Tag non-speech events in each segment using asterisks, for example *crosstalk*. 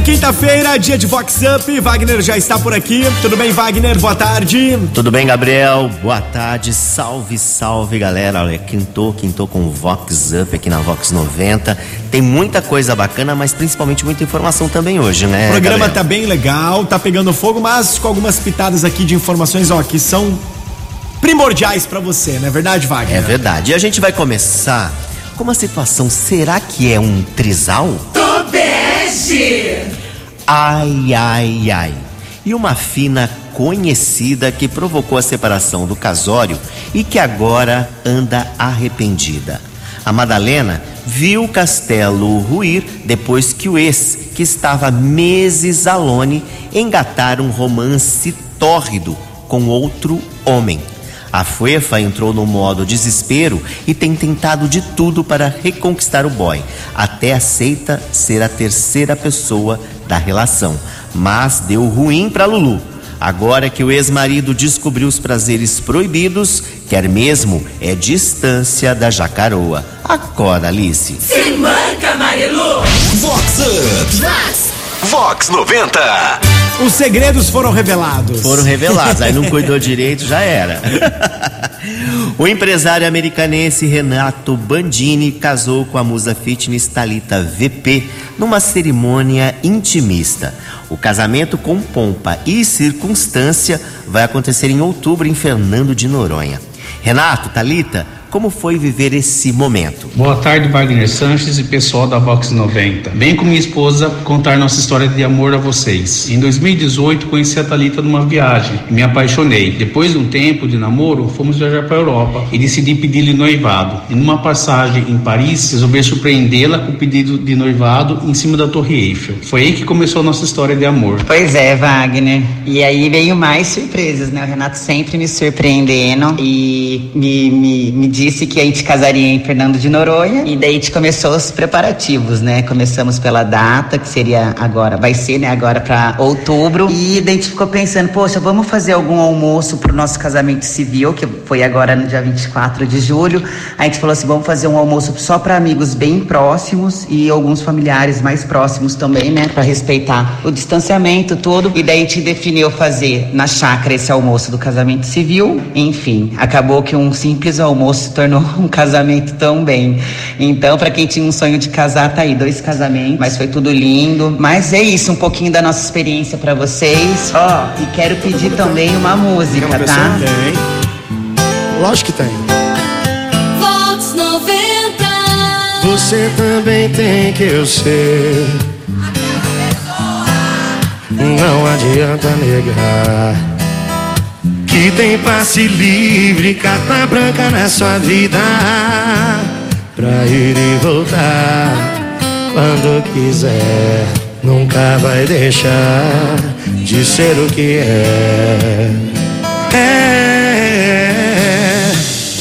bem? Quinta-feira, dia de Vox Up. Wagner já está por aqui. Tudo bem, Wagner? Boa tarde. Tudo bem, Gabriel? Boa tarde. Salve, salve, galera. Olha, quintou, quintou com o Vox Up aqui na Vox 90. Tem muita coisa bacana, mas principalmente muita informação também hoje, né? O programa Gabriel? tá bem legal, tá pegando fogo, mas com algumas pitadas aqui de informações, ó, que são primordiais para você, não é verdade, Wagner? É verdade. E a gente vai começar com uma situação. Será que é um trisal? Ai, ai, ai. E uma fina conhecida que provocou a separação do casório e que agora anda arrependida. A Madalena viu o castelo ruir depois que o ex, que estava meses alone, engatar um romance tórrido com outro homem. A Fuefa entrou no modo desespero e tem tentado de tudo para reconquistar o boy. Até aceita ser a terceira pessoa da relação. Mas deu ruim para Lulu. Agora que o ex-marido descobriu os prazeres proibidos, quer mesmo é distância da jacaroa. Acorda, Alice. Se manca, Marilu! Vox Up. Vox 90. Os segredos foram revelados. Foram revelados, aí não cuidou direito, já era. o empresário americanense Renato Bandini casou com a musa fitness Talita VP numa cerimônia intimista. O casamento com pompa e circunstância vai acontecer em outubro em Fernando de Noronha. Renato, Talita, como foi viver esse momento? Boa tarde, Wagner Sanches e pessoal da Vox 90. Venho com minha esposa contar nossa história de amor a vocês. Em 2018, conheci a Thalita numa viagem e me apaixonei. Depois de um tempo de namoro, fomos viajar para a Europa e decidi pedir-lhe noivado. E numa passagem em Paris, resolvi surpreendê-la com o pedido de noivado em cima da Torre Eiffel. Foi aí que começou a nossa história de amor. Pois é, Wagner. E aí veio mais surpresas, né? O Renato sempre me surpreendendo e me, me, me disse que a gente casaria em Fernando de Noronha e daí a gente começou os preparativos, né? Começamos pela data, que seria agora, vai ser, né, agora para outubro. E daí a gente ficou pensando, poxa, vamos fazer algum almoço pro nosso casamento civil, que foi agora no dia 24 de julho. A gente falou assim, vamos fazer um almoço só para amigos bem próximos e alguns familiares mais próximos também, né, para respeitar o distanciamento todo. E daí a gente definiu fazer na chácara esse almoço do casamento civil. Enfim, acabou que um simples almoço se tornou *laughs* um casamento tão bem. Então, para quem tinha um sonho de casar, tá aí dois casamentos, mas foi tudo lindo. Mas é isso, um pouquinho da nossa experiência para vocês. Ó, oh, e quero pedir também uma música, Uma tá? tem. Lógico que tem. Vox 90. Você também tem que eu sei. Não adianta negar que tem passe livre, carta branca na sua vida pra ir e voltar quando quiser. Nunca vai deixar de ser o que é. É.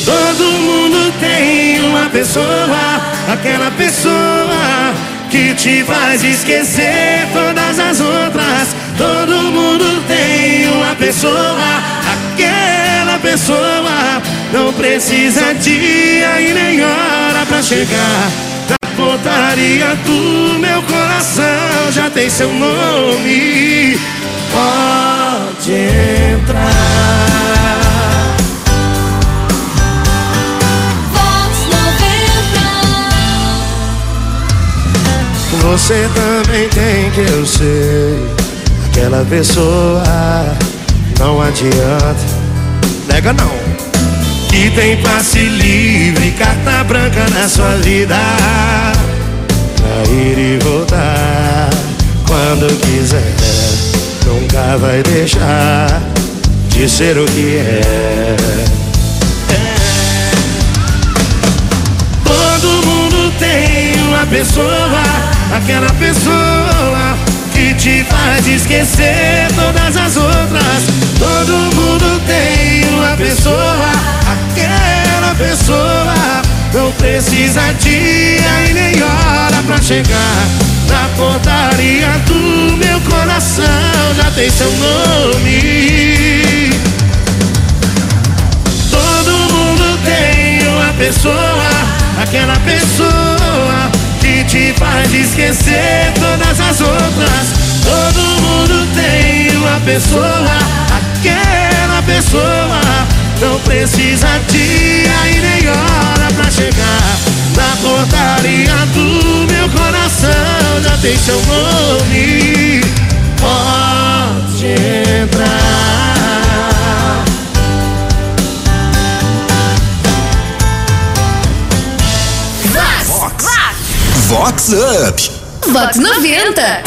Todo mundo tem uma pessoa, aquela pessoa que te faz esquecer todas as outras. Todo mundo tem uma pessoa, aquela pessoa não precisa dia e nem hora pra chegar. Na portaria do meu coração já tem seu nome. Pode entrar. Vox 90. Você também tem que eu sei. Aquela pessoa não adianta. Nega não. Que tem passe livre, carta branca na sua vida. Pra ir e voltar quando quiser. Nunca vai deixar de ser o que é. Todo mundo tem uma pessoa, aquela pessoa te faz esquecer todas as outras. Todo mundo tem uma pessoa, aquela pessoa não precisa dia e nem hora pra chegar na portaria do meu coração. Já tem seu nome. Todo mundo tem uma pessoa, aquela pessoa te faz esquecer todas as outras. Todo mundo tem uma pessoa, aquela pessoa. Não precisa dia e nem hora pra chegar. Na portaria do meu coração já tem seu nome. Pode entrar. Vox Up. Vox 90.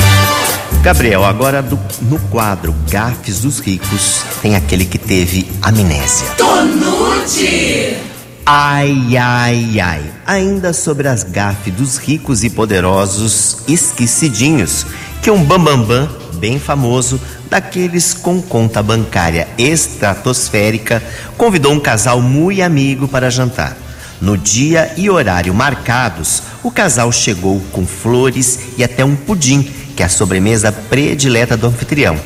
Gabriel, agora do- no quadro Gafes dos Ricos, tem aquele que teve amnésia. Tonute. Ai, ai, ai. Ainda sobre as gafes dos ricos e poderosos esquecidinhos, que um bambambam bem famoso, daqueles com conta bancária estratosférica, convidou um casal muito amigo para jantar. No dia e horário marcados, o casal chegou com flores e até um pudim, que é a sobremesa predileta do anfitrião.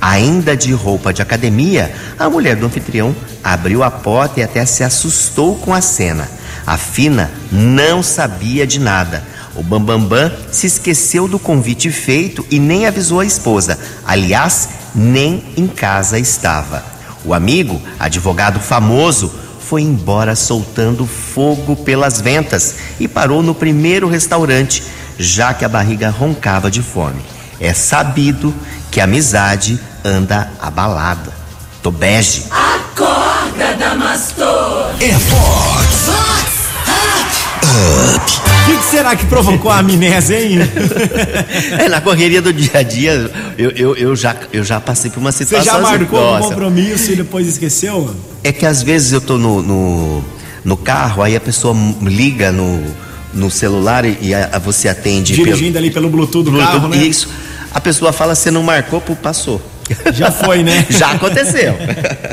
Ainda de roupa de academia, a mulher do anfitrião abriu a porta e até se assustou com a cena. A Fina não sabia de nada. O Bambambam se esqueceu do convite feito e nem avisou a esposa. Aliás, nem em casa estava. O amigo, advogado famoso, foi embora soltando fogo pelas ventas e parou no primeiro restaurante, já que a barriga roncava de fome. É sabido que a amizade anda abalada. Tobege. Acorda, Damastor. É Vox. O que, que será que provocou a amnésia, hein? É, na correria do dia a dia, eu, eu, eu, já, eu já passei por uma Você situação já assim, marcou um compromisso e depois esqueceu? É que às vezes eu tô no, no, no carro, aí a pessoa liga no, no celular e, e a- você atende. Dirigindo ali pelo Bluetooth do Bluetooth, carro, né? Isso. A pessoa fala, você não marcou, passou. Já foi, né? *laughs* Já aconteceu.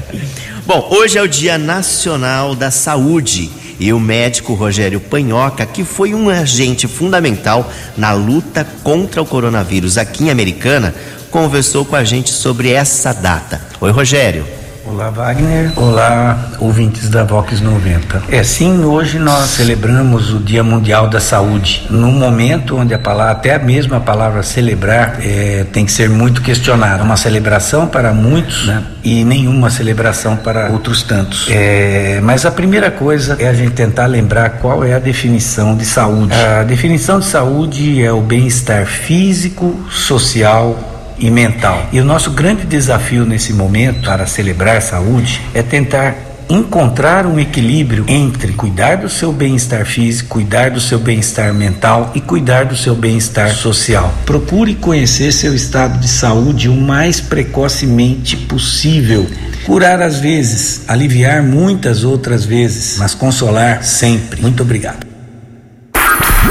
*laughs* Bom, hoje é o Dia Nacional da Saúde e o médico Rogério Panhoca, que foi um agente fundamental na luta contra o coronavírus aqui em Americana, conversou com a gente sobre essa data. Oi, Rogério. Olá, Wagner. Olá, ouvintes da Vox 90. É sim, hoje nós celebramos o Dia Mundial da Saúde, num momento onde a palavra, até mesmo a palavra celebrar, é, tem que ser muito questionada. Uma celebração para muitos né, e nenhuma celebração para outros tantos. É, mas a primeira coisa é a gente tentar lembrar qual é a definição de saúde. A definição de saúde é o bem-estar físico, social, e mental. E o nosso grande desafio nesse momento para celebrar saúde é tentar encontrar um equilíbrio entre cuidar do seu bem-estar físico, cuidar do seu bem-estar mental e cuidar do seu bem-estar social. Procure conhecer seu estado de saúde o mais precocemente possível. Curar às vezes, aliviar muitas outras vezes, mas consolar sempre. Muito obrigado.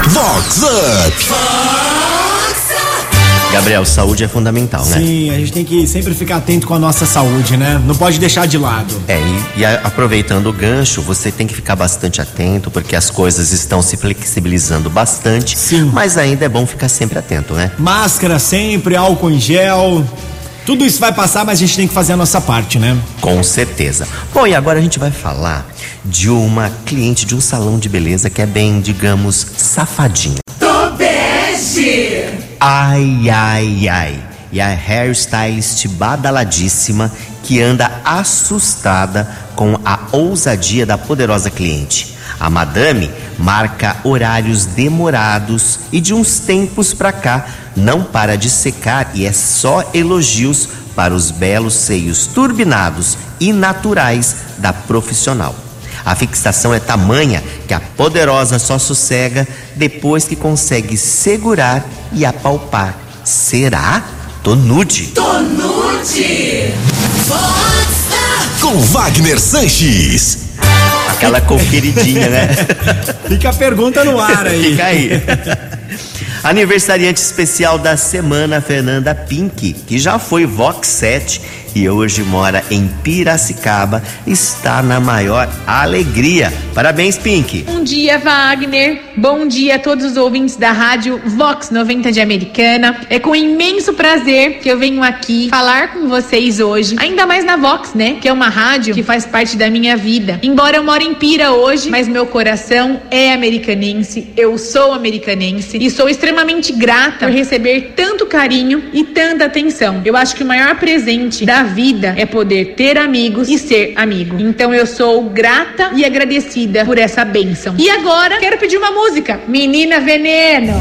Vox Up. Gabriel, saúde é fundamental, né? Sim, a gente tem que sempre ficar atento com a nossa saúde, né? Não pode deixar de lado. É, e, e a- aproveitando o gancho, você tem que ficar bastante atento, porque as coisas estão se flexibilizando bastante. Sim. Mas ainda é bom ficar sempre atento, né? Máscara sempre, álcool em gel. Tudo isso vai passar, mas a gente tem que fazer a nossa parte, né? Com certeza. Bom, e agora a gente vai falar de uma cliente de um salão de beleza que é bem, digamos, safadinha. Ai, ai, ai. E a hairstylist badaladíssima que anda assustada com a ousadia da poderosa cliente. A madame marca horários demorados e de uns tempos pra cá não para de secar e é só elogios para os belos seios turbinados e naturais da profissional. A fixação é tamanha que a poderosa só sossega depois que consegue segurar e apalpar. Será? Tô nude. Tonute. Vox Com Wagner Sanches. Aquela conferidinha, né? *laughs* Fica a pergunta no ar aí. Fica aí. Aniversariante especial da semana, Fernanda Pink, que já foi Vox 7 que hoje mora em Piracicaba, está na maior alegria. Parabéns, Pink. Bom dia, Wagner. Bom dia a todos os ouvintes da rádio Vox 90 de Americana. É com imenso prazer que eu venho aqui falar com vocês hoje, ainda mais na Vox, né? Que é uma rádio que faz parte da minha vida. Embora eu moro em Pira hoje, mas meu coração é americanense. Eu sou americanense e sou extremamente grata por receber tanto carinho e tanta atenção. Eu acho que o maior presente da vida é poder ter amigos e ser amigo. Então eu sou grata e agradecida por essa bênção. E agora quero pedir uma música. Menina Veneno.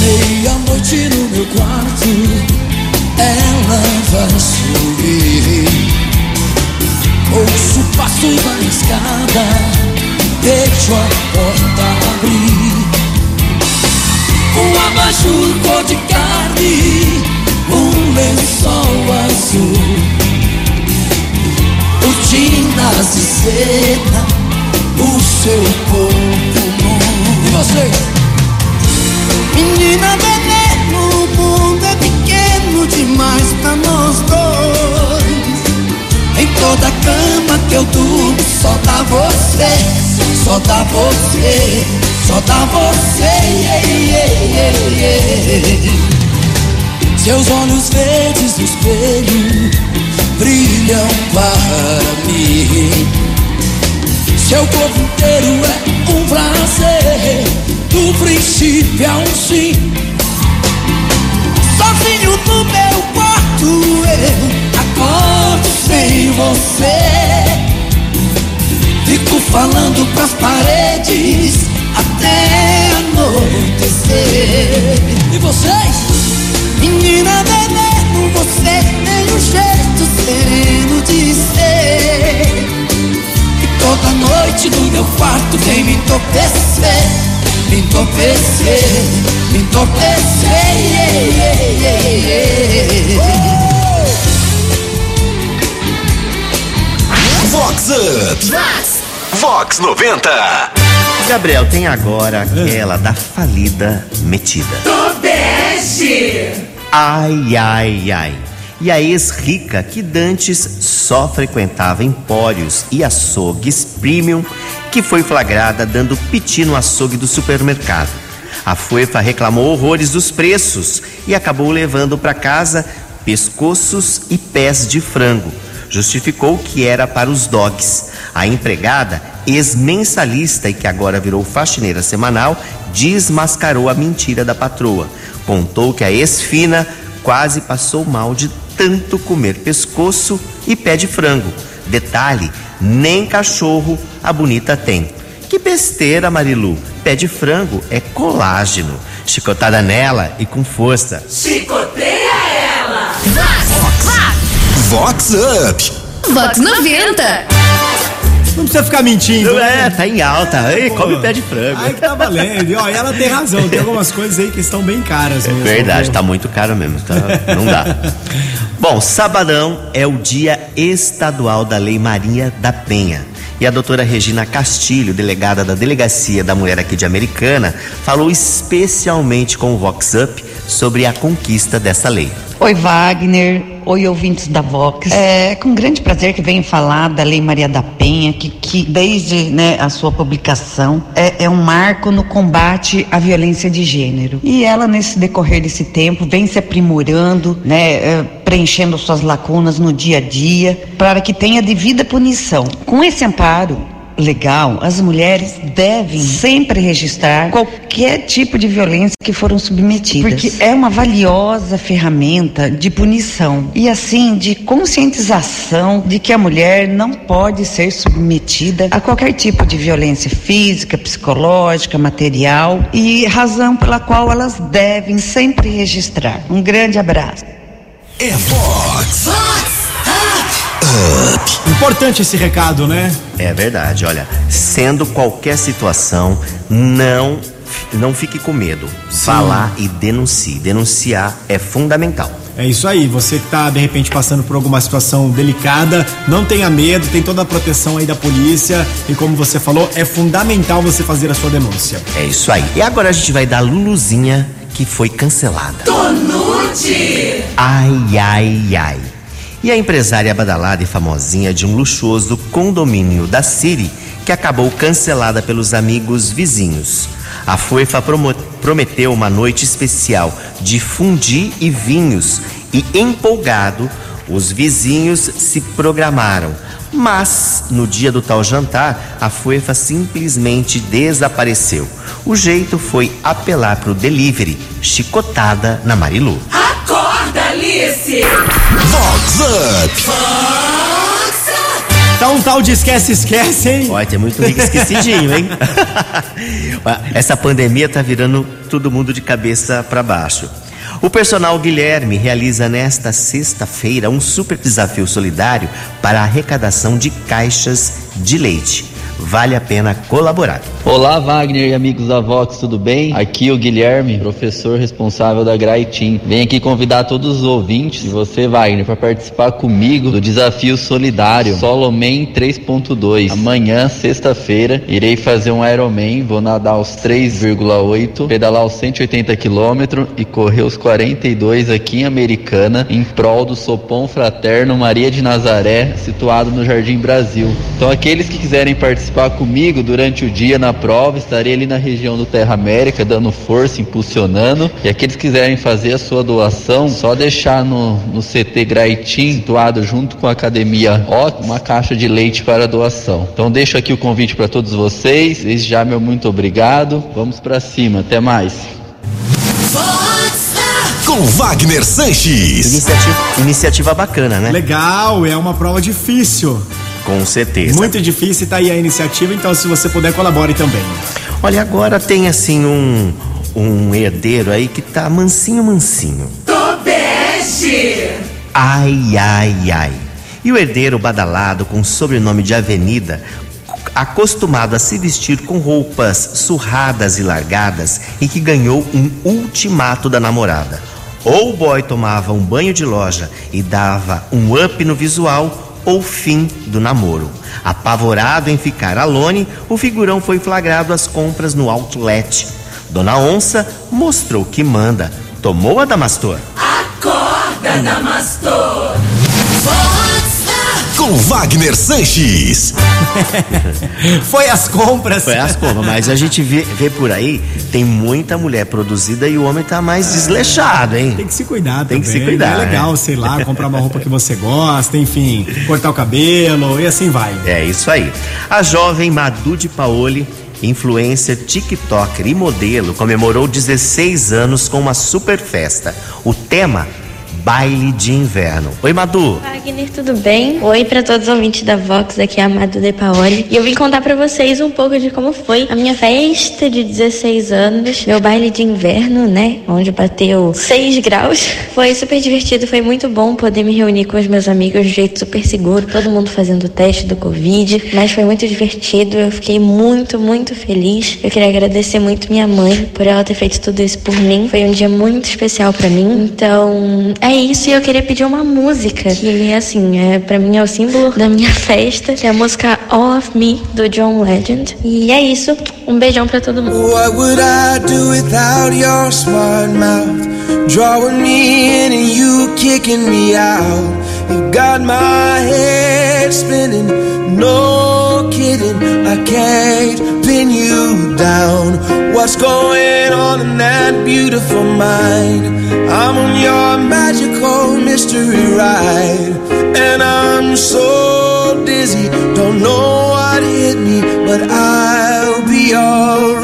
Meia-noite no meu quarto, ela vai subir. Ouço passos na escada, deixo a porta abrir. Um abajur cor de carne, um lençol azul. Cortinas de seda, o seu corpo nu. E você? Menina veneno, o mundo é pequeno demais pra nós dois. Em toda cama que eu durmo, só dá você, só dá você, só dá você. yeah, yeah, yeah. Seus olhos verdes no espelho brilham para mim. Seu corpo inteiro é um prazer, do princípio ao fim. Sozinho no meu quarto eu acordo sem você. Fico falando pras paredes até anoitecer. E vocês? Menina veneno, você sereno de ser. E toda noite no meu quarto vem me entorpecer, me entorpecer, me entorpecer. Yeah, yeah, yeah, Vox Up. Vox 90. Gabriel, tem agora aquela da falida metida. Tobeste. Ai, ai, ai. E a ex-rica que dantes só frequentava empórios e açougues premium, que foi flagrada dando piti no açougue do supermercado. A Fuefa reclamou horrores dos preços e acabou levando para casa pescoços e pés de frango. Justificou que era para os dogs. A empregada, ex-mensalista e que agora virou faxineira semanal, desmascarou a mentira da patroa. Contou que a ex-fina quase passou mal de tanto comer pescoço e pé de frango. Detalhe: nem cachorro a bonita tem. Que besteira, Marilu. Pé de frango é colágeno. Chicotada nela e com força. Chicoteia ela. Vox Up. Vox 90. Não precisa ficar mentindo. É, né? tá em alta. Ei, Pô. come pé de frango. Ai, que tá valendo. E, ó, ela tem razão. Tem algumas coisas aí que estão bem caras É mesmo. verdade, viu? tá muito caro mesmo. tá- não dá. Bom, sabadão é o dia estadual da Lei Maria da Penha. E a doutora Regina Castilho, delegada da Delegacia da Mulher aqui de Americana, falou especialmente com o Vox Up sobre a conquista dessa lei. Oi, Wagner. Oi, ouvintes da Vox. É com grande prazer que venho falar da Lei Maria da Penha, que, que desde né, a sua publicação é, é um marco no combate à violência de gênero. E ela, nesse decorrer desse tempo, vem se aprimorando, né, é, preenchendo suas lacunas no dia a dia, para que tenha devida punição. Com esse amparo, legal, as mulheres devem sempre registrar qualquer tipo de violência que foram submetidas. Porque é uma valiosa ferramenta de punição e assim de conscientização de que a mulher não pode ser submetida a qualquer tipo de violência física, psicológica, material e razão pela qual elas devem sempre registrar. Um grande abraço. É Vox Importante esse recado, né? É verdade, olha, sendo qualquer situação, não não fique com medo. Vá lá e denuncie. Denunciar é fundamental. É isso aí, você que tá de repente passando por alguma situação delicada, não tenha medo, tem toda a proteção aí da polícia e como você falou, é fundamental você fazer a sua denúncia. É isso aí. E agora a gente vai dar Luluzinha que foi cancelada. Tonute. Ai, ai, ai. E a empresária badalada e famosinha de um luxuoso condomínio da Siri, que acabou cancelada pelos amigos vizinhos. A FUEFA prometeu uma noite especial de fundi e vinhos e empolgado, os vizinhos se programaram. Mas, no dia do tal jantar, a FUEFA simplesmente desapareceu. O jeito foi apelar para o delivery, chicotada na Marilu. Acorda, Alice! Vox Up! Tá um tal de esquece, esquece, hein? Olha, tem muito rico esquecidinho, hein? *laughs* Essa pandemia tá virando todo mundo de cabeça para baixo. O personal Guilherme realiza nesta sexta-feira um super desafio solidário para a arrecadação de caixas de leite. Vale a pena colaborar. Olá, Wagner e amigos da Vox, tudo bem? Aqui o Guilherme, professor responsável da Graitim. Venho aqui convidar todos os ouvintes e você, Wagner, para participar comigo do desafio solidário Soloman 3.2. Amanhã, sexta-feira, irei fazer um Ironman, vou nadar os 3,8, pedalar os 180 quilômetros e correr os 42 aqui em Americana, em prol do Sopão Fraterno Maria de Nazaré, situado no Jardim Brasil. Então, aqueles que quiserem participar comigo durante o dia na prova, estarei ali na região do Terra América, dando força, impulsionando. E aqueles que quiserem fazer a sua doação, só deixar no, no CT Graitim, situado junto com a Academia O, uma caixa de leite para doação. Então deixo aqui o convite para todos vocês. Desde já, meu muito obrigado. Vamos para cima. Até mais. Com Wagner Sanches. Iniciativa, iniciativa bacana, né? Legal, é uma prova difícil. Com certeza. Muito difícil, tá aí a iniciativa, então se você puder, colabore também. Olha, agora tem assim um, um herdeiro aí que tá mansinho, mansinho. Tobeste! Ai, ai, ai. E o herdeiro badalado com sobrenome de Avenida, acostumado a se vestir com roupas surradas e largadas e que ganhou um ultimato da namorada. Ou o boy tomava um banho de loja e dava um up no visual, ou fim do namoro. Apavorado em ficar alone, o figurão foi flagrado às compras no outlet. Dona Onça mostrou que manda. Tomou a Damastor? Acorda, Damastor! Com Wagner Sanches. *laughs* Foi as compras. Foi as compras, mas a gente vê, vê por aí, tem muita mulher produzida e o homem tá mais desleixado, hein? Tem que se cuidar Tem também. que se cuidar, É legal, né? sei lá, *laughs* comprar uma roupa que você gosta, enfim, cortar o cabelo e assim vai. É isso aí. A jovem Madu de Paoli, influencer, tiktoker e modelo, comemorou 16 anos com uma super festa. O tema baile de inverno. Oi, Madu. Wagner, tudo bem? Oi para todos os ouvintes da Vox, aqui é a Amado De Paoli. E eu vim contar para vocês um pouco de como foi a minha festa de 16 anos, meu baile de inverno, né? Onde bateu 6 graus. Foi super divertido, foi muito bom poder me reunir com os meus amigos de jeito super seguro, todo mundo fazendo o teste do Covid. Mas foi muito divertido, eu fiquei muito, muito feliz. Eu queria agradecer muito minha mãe por ela ter feito tudo isso por mim. Foi um dia muito especial para mim. Então, é isso, e eu queria pedir uma música que, assim, é, pra mim é o símbolo da minha *laughs* festa, que é a música All of Me, do John Legend. E é isso, um beijão pra todo mundo. What would I do without your smart mouth? Drawing me in and you kicking me out. You got my head spinning, no kidding. I can't pin you down. What's going on in that beautiful mind? I'm on your magical mystery ride, and I'm so dizzy, don't know what hit me, but I'll be alright.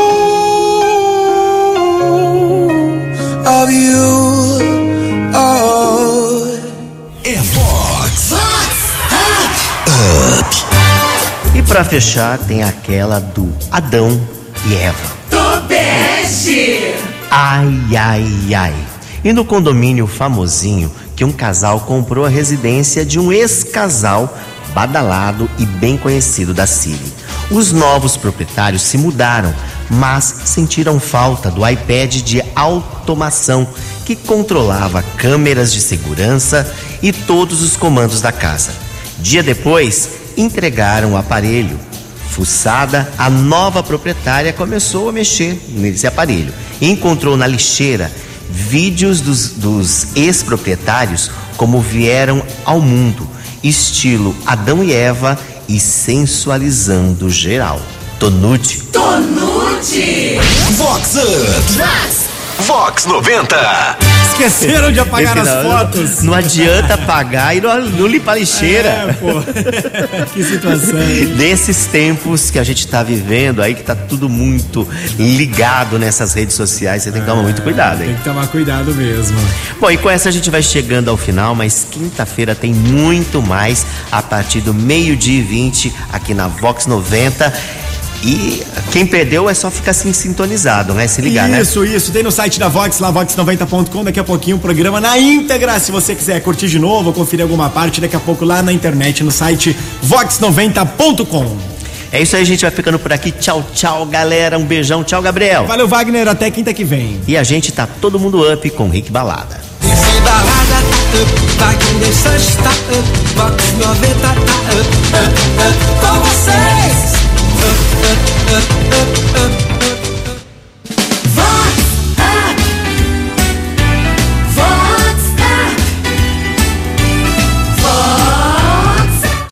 E pra fechar, tem aquela do Adão e Eva. Tobeste. Ai, ai, ai. E no condomínio famosinho que um casal comprou a residência de um ex-casal badalado e bem conhecido da Siri. Os novos proprietários se mudaram, mas sentiram falta do iPad de automação que controlava câmeras de segurança e todos os comandos da casa. Dia depois, entregaram o aparelho. Fuçada, a nova proprietária começou a mexer nesse aparelho e encontrou na lixeira vídeos dos, dos ex-proprietários como vieram ao mundo, estilo Adão e Eva e sensualizando geral. Tonude. Tonude. Vox Up. Vox 90. Esqueceram de apagar as não, fotos. Não adianta apagar e não, não limpar a lixeira. É, pô. *laughs* que situação. Nesses tempos que a gente tá vivendo aí, que tá tudo muito ligado nessas redes sociais, você tem que tomar muito cuidado, Tem hein? que tomar cuidado mesmo. Bom, e com essa a gente vai chegando ao final, mas quinta-feira tem muito mais a partir do meio-dia e 20 aqui na Vox 90. E quem perdeu é só ficar assim sintonizado, né? Se ligar, né? isso, isso. Tem no site da Vox, lá vox90.com. Daqui a pouquinho o programa na íntegra. Se você quiser curtir de novo ou conferir alguma parte, daqui a pouco lá na internet, no site vox90.com. É isso aí, a gente vai ficando por aqui. Tchau, tchau, galera. Um beijão. Tchau, Gabriel. Valeu, Wagner. Até quinta que vem. E a gente tá todo mundo up com Rick Balada. Esse balada tá up, Wagner Sanches tá up, Vox 90 tá up, up, up, com você. up, up, up, up, up.